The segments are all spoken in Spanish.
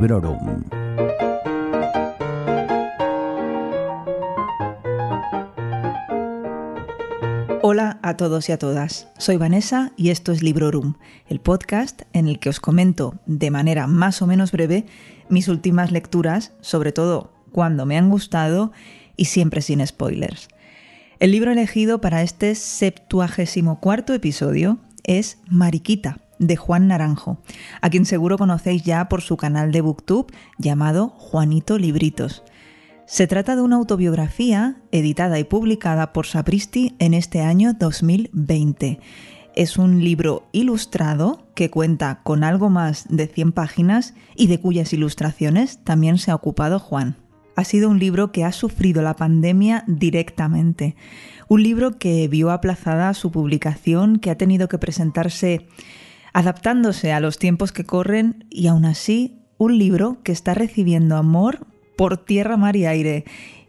Librorum. Hola a todos y a todas. Soy Vanessa y esto es Librorum, el podcast en el que os comento de manera más o menos breve mis últimas lecturas, sobre todo cuando me han gustado y siempre sin spoilers. El libro elegido para este septuagésimo cuarto episodio es Mariquita, de Juan Naranjo, a quien seguro conocéis ya por su canal de Booktube llamado Juanito Libritos. Se trata de una autobiografía editada y publicada por Sapristi en este año 2020. Es un libro ilustrado que cuenta con algo más de 100 páginas y de cuyas ilustraciones también se ha ocupado Juan. Ha sido un libro que ha sufrido la pandemia directamente. Un libro que vio aplazada su publicación, que ha tenido que presentarse adaptándose a los tiempos que corren y aún así un libro que está recibiendo amor por tierra, mar y aire.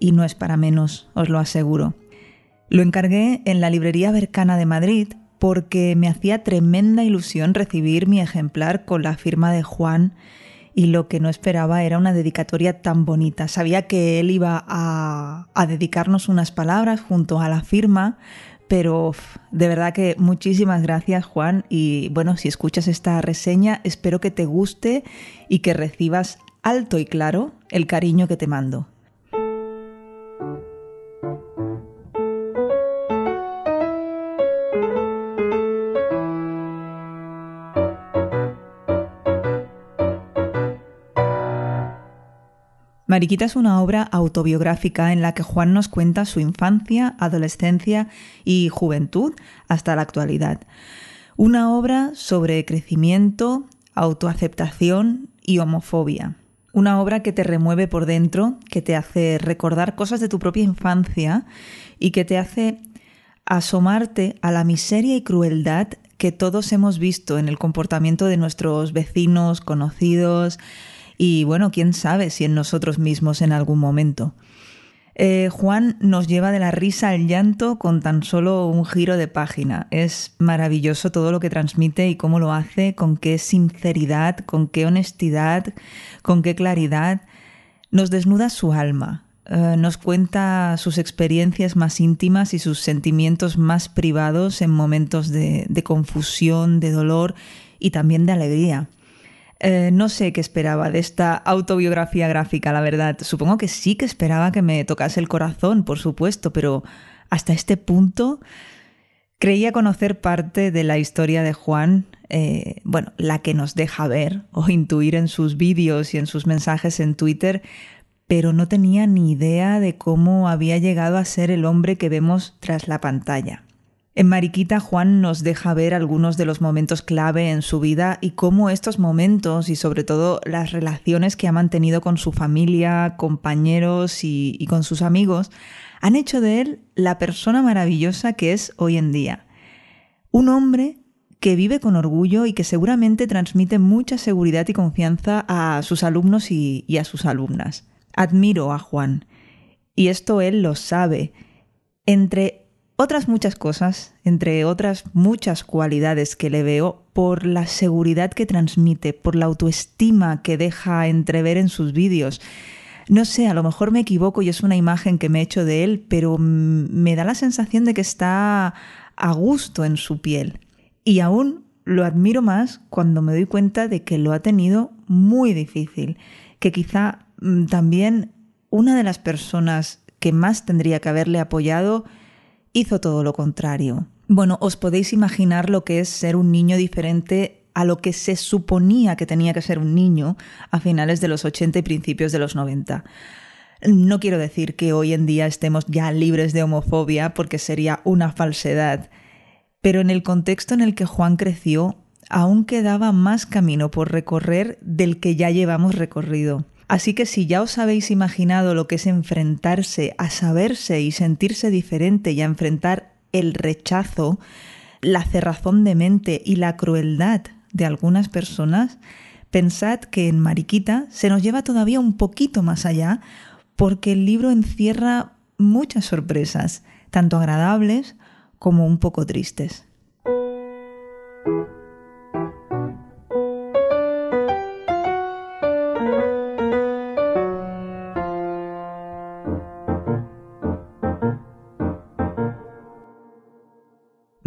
Y no es para menos, os lo aseguro. Lo encargué en la librería Bercana de Madrid porque me hacía tremenda ilusión recibir mi ejemplar con la firma de Juan y lo que no esperaba era una dedicatoria tan bonita. Sabía que él iba a, a dedicarnos unas palabras junto a la firma, pero de verdad que muchísimas gracias Juan y bueno, si escuchas esta reseña espero que te guste y que recibas alto y claro el cariño que te mando. Mariquita es una obra autobiográfica en la que Juan nos cuenta su infancia, adolescencia y juventud hasta la actualidad. Una obra sobre crecimiento, autoaceptación y homofobia. Una obra que te remueve por dentro, que te hace recordar cosas de tu propia infancia y que te hace asomarte a la miseria y crueldad que todos hemos visto en el comportamiento de nuestros vecinos, conocidos, y bueno, quién sabe si en nosotros mismos en algún momento. Eh, Juan nos lleva de la risa al llanto con tan solo un giro de página. Es maravilloso todo lo que transmite y cómo lo hace, con qué sinceridad, con qué honestidad, con qué claridad. Nos desnuda su alma, eh, nos cuenta sus experiencias más íntimas y sus sentimientos más privados en momentos de confusión, de dolor y también de alegría. Eh, no sé qué esperaba de esta autobiografía gráfica, la verdad. Supongo que sí que esperaba que me tocase el corazón, por supuesto, pero hasta este punto creía conocer parte de la historia de Juan, eh, bueno, la que nos deja ver o intuir en sus vídeos y en sus mensajes en Twitter, pero no tenía ni idea de cómo había llegado a ser el hombre que vemos tras la pantalla. En Mariquita, Juan nos deja ver algunos de los momentos clave en su vida y cómo estos momentos y sobre todo las relaciones que ha mantenido con su familia, compañeros y, con sus amigos han hecho de él la persona maravillosa que es hoy en día. Un hombre que vive con orgullo y que seguramente transmite mucha seguridad y confianza a sus alumnos y, a sus alumnas. Admiro a Juan. Y esto él lo sabe. Entre otras muchas cosas, entre otras muchas cualidades que le veo, por la seguridad que transmite, por la autoestima que deja entrever en sus vídeos. No sé, a lo mejor me equivoco y es una imagen que me he hecho de él, pero me da la sensación de que está a gusto en su piel. Y aún lo admiro más cuando me doy cuenta de que lo ha tenido muy difícil, que quizá también una de las personas que más tendría que haberle apoyado hizo todo lo contrario. Bueno, os podéis imaginar lo que es ser un niño diferente a lo que se suponía que tenía que ser un niño a finales de los 80 y principios de los 90. No quiero decir que hoy en día estemos ya libres de homofobia porque sería una falsedad, pero en el contexto en el que Juan creció, aún quedaba más camino por recorrer del que ya llevamos recorrido. Así que si ya os habéis imaginado lo que es enfrentarse a saberse y sentirse diferente y a enfrentar el rechazo, la cerrazón de mente y la crueldad de algunas personas, pensad que en Mariquita se nos lleva todavía un poquito más allá porque el libro encierra muchas sorpresas, tanto agradables como un poco tristes.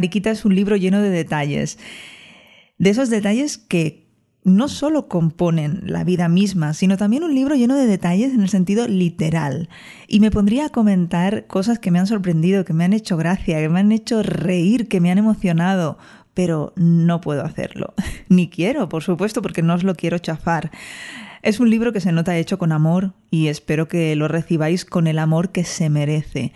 Mariquita es un libro lleno de detalles, de esos detalles que no solo componen la vida misma, sino también un libro lleno de detalles en el sentido literal. Y me pondría a comentar cosas que me han sorprendido, que me han hecho gracia, que me han hecho reír, que me han emocionado, pero no puedo hacerlo. Ni quiero, por supuesto, porque no os lo quiero chafar. Es un libro que se nota hecho con amor y espero que lo recibáis con el amor que se merece.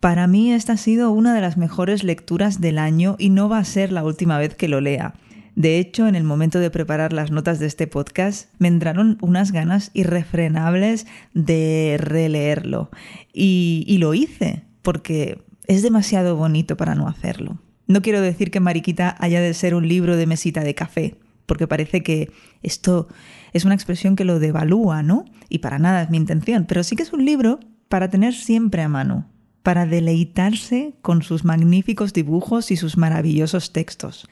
Para mí esta ha sido una de las mejores lecturas del año y no va a ser la última vez que lo lea. De hecho, en el momento de preparar las notas de este podcast, me entraron unas ganas irrefrenables de releerlo. Y, lo hice, porque es demasiado bonito para no hacerlo. No quiero decir que Mariquita haya de ser un libro de mesita de café, porque parece que esto es una expresión que lo devalúa, ¿no? Y para nada es mi intención, pero sí que es un libro para tener siempre a mano, para deleitarse con sus magníficos dibujos y sus maravillosos textos.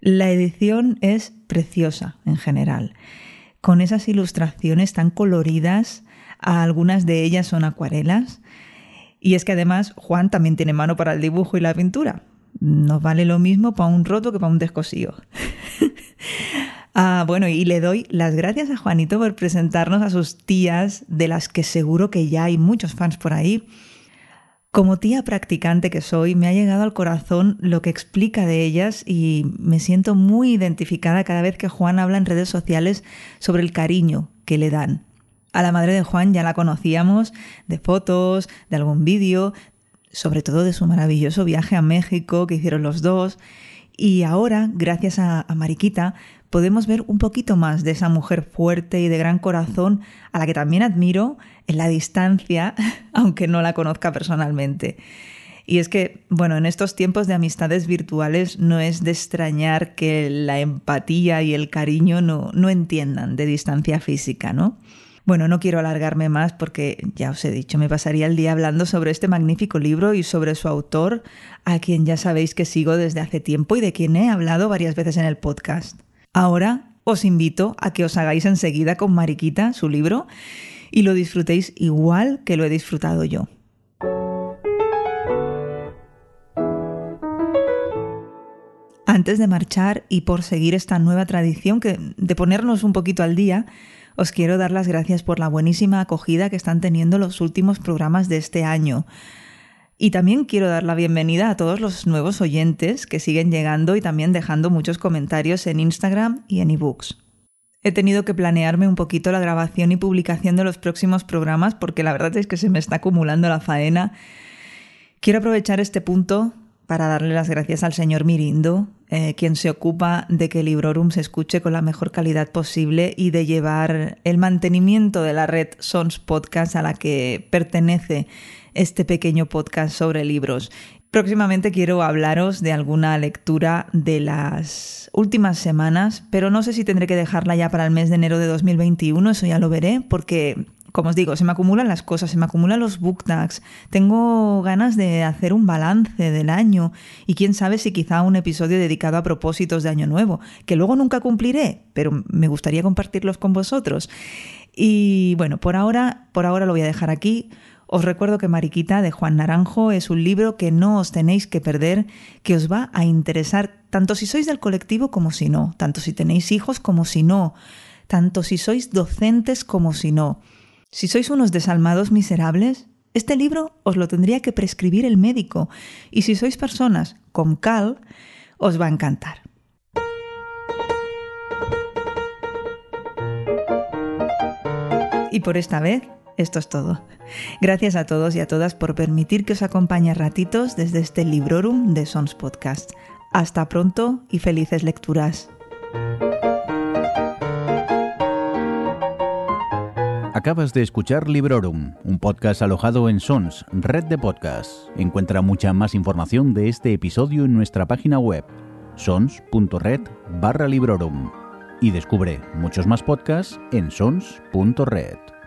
La edición es preciosa en general, con esas ilustraciones tan coloridas, algunas de ellas son acuarelas, y es que además Juan también tiene mano para el dibujo y la pintura. No vale lo mismo para un roto que para un descosío. ah, bueno, y le doy las gracias a Juanito por presentarnos a sus tías, de las que seguro que ya hay muchos fans por ahí como tía practicante que soy, me ha llegado al corazón lo que explica de ellas y me siento muy identificada cada vez que Juan habla en redes sociales sobre el cariño que le dan. A la madre de Juan ya la conocíamos de fotos, de algún vídeo, sobre todo de su maravilloso viaje a México que hicieron los dos. Y ahora, gracias a, Mariquita, podemos ver un poquito más de esa mujer fuerte y de gran corazón a la que también admiro en la distancia, aunque no la conozca personalmente. Y es que, bueno, en estos tiempos de amistades virtuales no es de extrañar que la empatía y el cariño no, no entiendan de distancia física, ¿no? Bueno, no quiero alargarme más porque ya os he dicho, me pasaría el día hablando sobre este magnífico libro y sobre su autor, a quien ya sabéis que sigo desde hace tiempo y de quien he hablado varias veces en el podcast. Ahora os invito a que os hagáis enseguida con Mariquita su libro y lo disfrutéis igual que lo he disfrutado yo. Antes de marchar y por seguir esta nueva tradición que, de ponernos un poquito al día, os quiero dar las gracias por la buenísima acogida que están teniendo los últimos programas de este año. Y también quiero dar la bienvenida a todos los nuevos oyentes que siguen llegando y también dejando muchos comentarios en Instagram y en ebooks. He tenido que planearme un poquito la grabación y publicación de los próximos programas porque la verdad es que se me está acumulando la faena. Quiero aprovechar este punto para darle las gracias al señor Mirindo, eh, quien se ocupa de que Librorum se escuche con la mejor calidad posible y de llevar el mantenimiento de la red Sons Podcast a la que pertenece este pequeño podcast sobre libros. Próximamente quiero hablaros de alguna lectura de las últimas semanas, pero no sé si tendré que dejarla ya para el mes de enero de 2021, eso ya lo veré, porque, como os digo, se me acumulan las cosas, se me acumulan los book tags, tengo ganas de hacer un balance del año y quién sabe si quizá un episodio dedicado a propósitos de Año Nuevo, que luego nunca cumpliré, pero me gustaría compartirlos con vosotros. Y bueno, por ahora, por ahora lo voy a dejar aquí. Os recuerdo que Mariquita de Juan Naranjo es un libro que no os tenéis que perder, que os va a interesar tanto si sois del colectivo como si no, tanto si tenéis hijos como si no, tanto si sois docentes como si no. Si sois unos desalmados miserables, este libro os lo tendría que prescribir el médico, y si sois personas con cal, os va a encantar. Y por esta vez esto es todo. Gracias a todos y a todas por permitir que os acompañe ratitos desde este Librorum de Sons Podcast. Hasta pronto y felices lecturas. Acabas de escuchar Librorum, un podcast alojado en Sons, red de podcasts. Encuentra mucha más información de este episodio en nuestra página web, sons.red barra Librorum. Y descubre muchos más podcasts en sons.red.